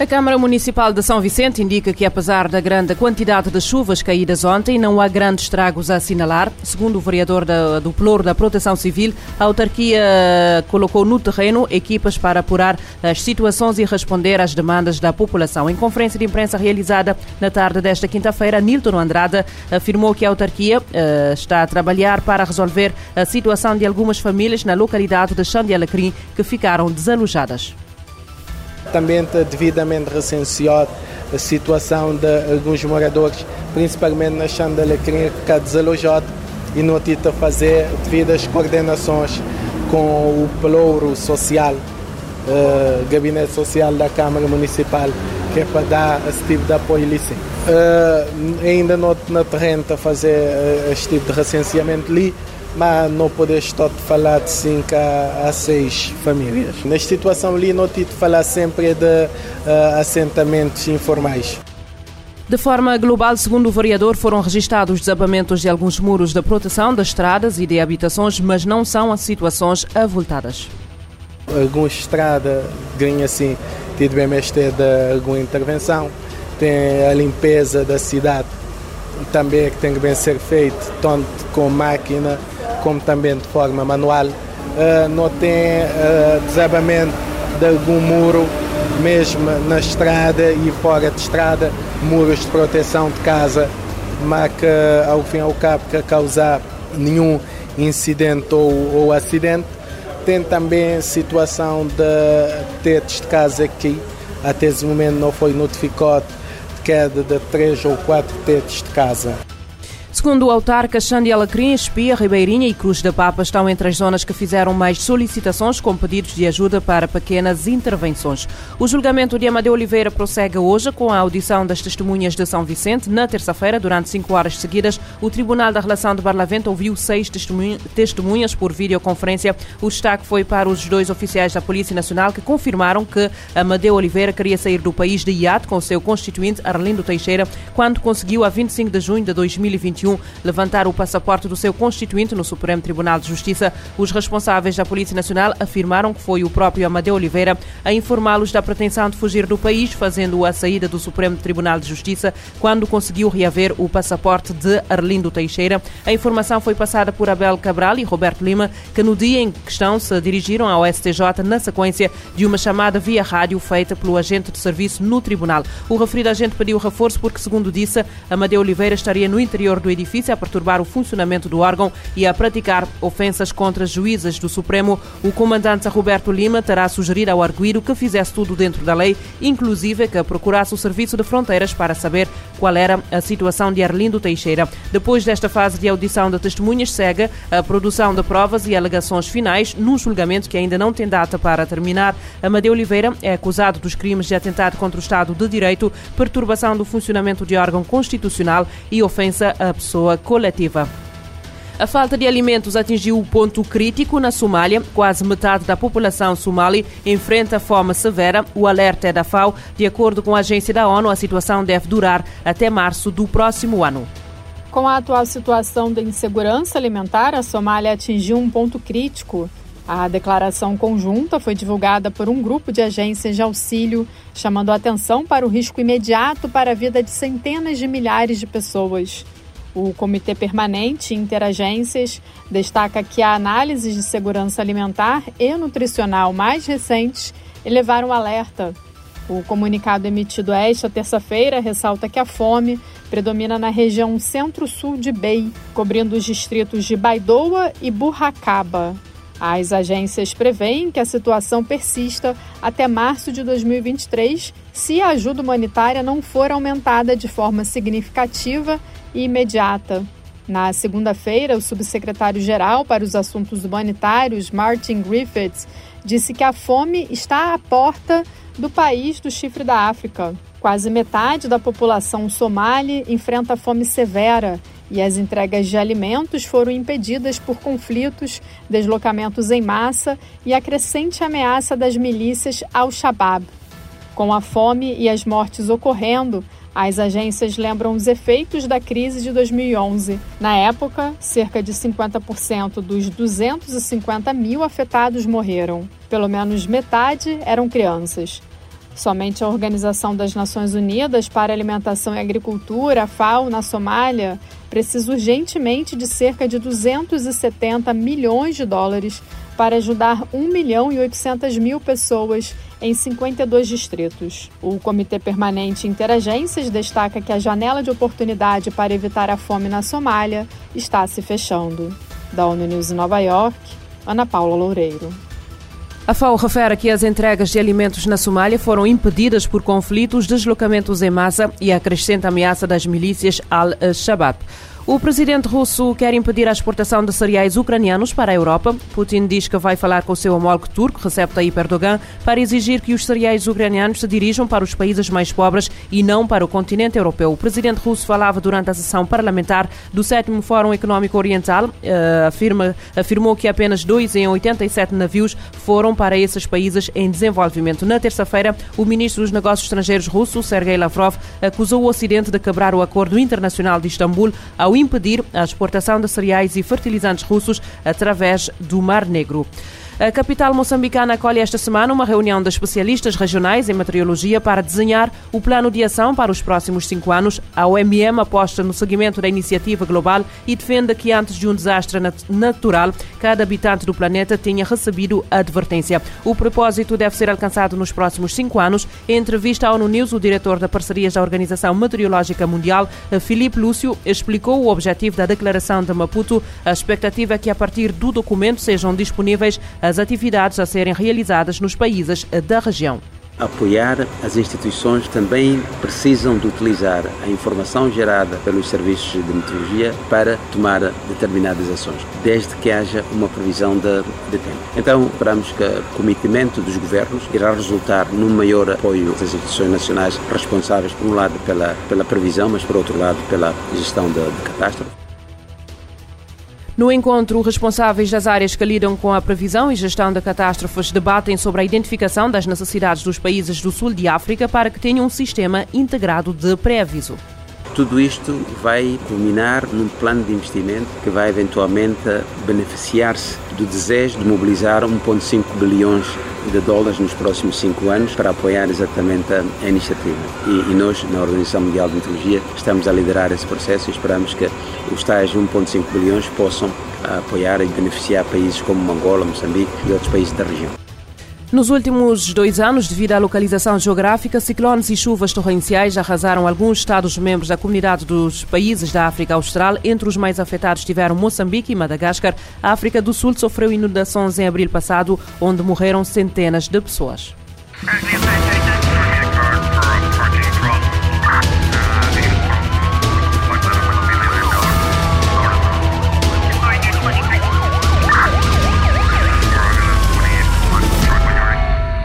A Câmara Municipal de São Vicente indica que, apesar da grande quantidade de chuvas caídas ontem, não há grandes estragos a assinalar. Segundo o vereador da, do Ploro da Proteção Civil, a autarquia colocou no terreno equipas para apurar as situações e responder às demandas da população. Em conferência de imprensa realizada na tarde desta quinta-feira, Nilton Andrade afirmou que a autarquia uh, está a trabalhar para resolver a situação de algumas famílias na localidade de Xande Alecrim que ficaram desalojadas também devidamente recenseado a situação de alguns moradores, principalmente na Chandalacrinha, que está desalojado e não tive a fazer devidas coordenações com o pelouro social, uh, gabinete social da Câmara Municipal, que é para dar esse tipo de apoio lícito. Uh, ainda não na terreno a fazer uh, este tipo de recenseamento ali, mas não podes estar falar de 5 a 6 famílias. Nesta situação ali, não te falar sempre de uh, assentamentos informais. De forma global, segundo o vereador, foram registados desabamentos de alguns muros de proteção das estradas e de habitações, mas não são as situações avultadas. Algumas estradas ganham assim, tido mestre de alguma intervenção, tem a limpeza da cidade também é que tem que bem ser feito, tanto com máquina como também de forma manual. Uh, não tem uh, desabamento de algum muro, mesmo na estrada e fora de estrada, muros de proteção de casa, mas que ao fim e ao cabo que causar nenhum incidente ou, ou acidente. Tem também situação de tetos de casa que até esse momento não foi notificado queda de três ou quatro tetos de casa. Segundo o autarca, Xande Alacrim, Espia, Ribeirinha e Cruz da Papa estão entre as zonas que fizeram mais solicitações com pedidos de ajuda para pequenas intervenções. O julgamento de Amadeu Oliveira prossegue hoje com a audição das testemunhas de São Vicente. Na terça-feira, durante cinco horas seguidas, o Tribunal da Relação de Barlavento ouviu seis testemunhas por videoconferência. O destaque foi para os dois oficiais da Polícia Nacional que confirmaram que Amadeu Oliveira queria sair do país de iate com seu constituinte Arlindo Teixeira quando conseguiu, a 25 de junho de 2021, levantar o passaporte do seu constituinte no Supremo Tribunal de Justiça. Os responsáveis da Polícia Nacional afirmaram que foi o próprio Amadeu Oliveira a informá-los da pretensão de fugir do país, fazendo a saída do Supremo Tribunal de Justiça quando conseguiu reaver o passaporte de Arlindo Teixeira. A informação foi passada por Abel Cabral e Roberto Lima, que no dia em questão se dirigiram ao STJ na sequência de uma chamada via rádio feita pelo agente de serviço no tribunal. O referido agente pediu reforço porque, segundo disse, Amadeu Oliveira estaria no interior do edifício a perturbar o funcionamento do órgão e a praticar ofensas contra juízes do Supremo. O comandante Roberto Lima terá sugerido ao arguído que fizesse tudo dentro da lei, inclusive que procurasse o Serviço de Fronteiras para saber qual era a situação de Arlindo Teixeira. Depois desta fase de audição de testemunhas, segue a produção de provas e alegações finais num julgamento que ainda não tem data para terminar. Amadeu Oliveira é acusado dos crimes de atentado contra o Estado de Direito, perturbação do funcionamento de órgão constitucional e ofensa a pessoa coletiva. A falta de alimentos atingiu o ponto crítico na Somália. Quase metade da população somali enfrenta fome severa. O alerta é da FAO. De acordo com a agência da ONU, a situação deve durar até março do próximo ano. Com a atual situação de insegurança alimentar, a Somália atingiu um ponto crítico. A declaração conjunta foi divulgada por um grupo de agências de auxílio, chamando atenção para o risco imediato para a vida de centenas de milhares de pessoas. O Comitê Permanente Interagências destaca que a análise de segurança alimentar e nutricional mais recentes elevaram alerta. O comunicado emitido esta terça-feira ressalta que a fome predomina na região centro-sul de Bei, cobrindo os distritos de Baidoa e Burracaba. As agências preveem que a situação persista até março de 2023 se a ajuda humanitária não for aumentada de forma significativa e imediata. Na segunda-feira, o subsecretário-geral para os assuntos humanitários, Martin Griffiths, disse que a fome está à porta do país do chifre da África. Quase metade da população somali enfrenta fome severa e as entregas de alimentos foram impedidas por conflitos, deslocamentos em massa e a crescente ameaça das milícias Al-Shabaab. Com a fome e as mortes ocorrendo, as agências lembram os efeitos da crise de 2011. Na época, cerca de 50% dos 250 mil afetados morreram. Pelo menos metade eram crianças. Somente a Organização das Nações Unidas para Alimentação e Agricultura, FAO, na Somália, precisa urgentemente de cerca de 270 milhões de dólares para ajudar 1 milhão e 800 mil pessoas em 52 distritos. O Comitê Permanente Interagências destaca que a janela de oportunidade para evitar a fome na Somália está se fechando. Da ONU News em Nova York, Ana Paula Loureiro. A FAO refere que as entregas de alimentos na Somália foram impedidas por conflitos, deslocamentos em massa e a crescente ameaça das milícias Al-Shabaab. O presidente russo quer impedir a exportação de cereais ucranianos para a Europa. Putin diz que vai falar com o seu homólogo turco, Recep Tayyip Erdogan, para exigir que os cereais ucranianos se dirijam para os países mais pobres e não para o continente europeu. O presidente russo falava durante a sessão parlamentar do 7 Fórum Económico Oriental. Uh, afirma, afirmou que apenas 2 em 87 navios foram para esses países em desenvolvimento. Na terça-feira, o ministro dos Negócios Estrangeiros russo, Sergei Lavrov, acusou o Ocidente de quebrar o Acordo Internacional de Istambul ao impedir a exportação de cereais e fertilizantes russos através do Mar Negro. A capital moçambicana acolhe esta semana uma reunião de especialistas regionais em meteorologia para desenhar o plano de ação para os próximos cinco anos. A OMM aposta no seguimento da iniciativa global e defende que antes de um desastre natural, cada habitante do planeta tenha recebido advertência. O propósito deve ser alcançado nos próximos cinco anos. Em entrevista à ONU News, o diretor da parcerias da Organização Meteorológica Mundial, Filipe Lúcio, explicou o objetivo da declaração de Maputo. A expectativa é que, a partir do documento, sejam disponíveis as atividades a serem realizadas nos países da região apoiar as instituições também precisam de utilizar a informação gerada pelos serviços de meteorologia para tomar determinadas ações, desde que haja uma previsão de, de tempo. Então, esperamos que o cometimento dos governos irá resultar num maior apoio das instituições nacionais responsáveis, por um lado, pela, pela previsão, mas, por outro lado, pela gestão de, de catástrofe. No encontro, responsáveis das áreas que lidam com a previsão e gestão de catástrofes debatem sobre a identificação das necessidades dos países do sul de África para que tenham um sistema integrado de pré-aviso. Tudo isto vai culminar num plano de investimento que vai eventualmente beneficiar-se do desejo de mobilizar 1,5 bilhões de dólares nos próximos cinco anos para apoiar exatamente a, a iniciativa. E, e, nós, na Organização Mundial de Meteorologia, estamos a liderar esse processo e esperamos que os tais 1,5 bilhões possam apoiar e beneficiar países como Angola, Moçambique e outros países da região. Nos últimos dois anos, devido à localização geográfica, ciclones e chuvas torrenciais arrasaram alguns Estados-membros da comunidade dos países da África Austral. Entre os mais afetados tiveram Moçambique e Madagascar. A África do Sul sofreu inundações em abril passado, onde morreram centenas de pessoas.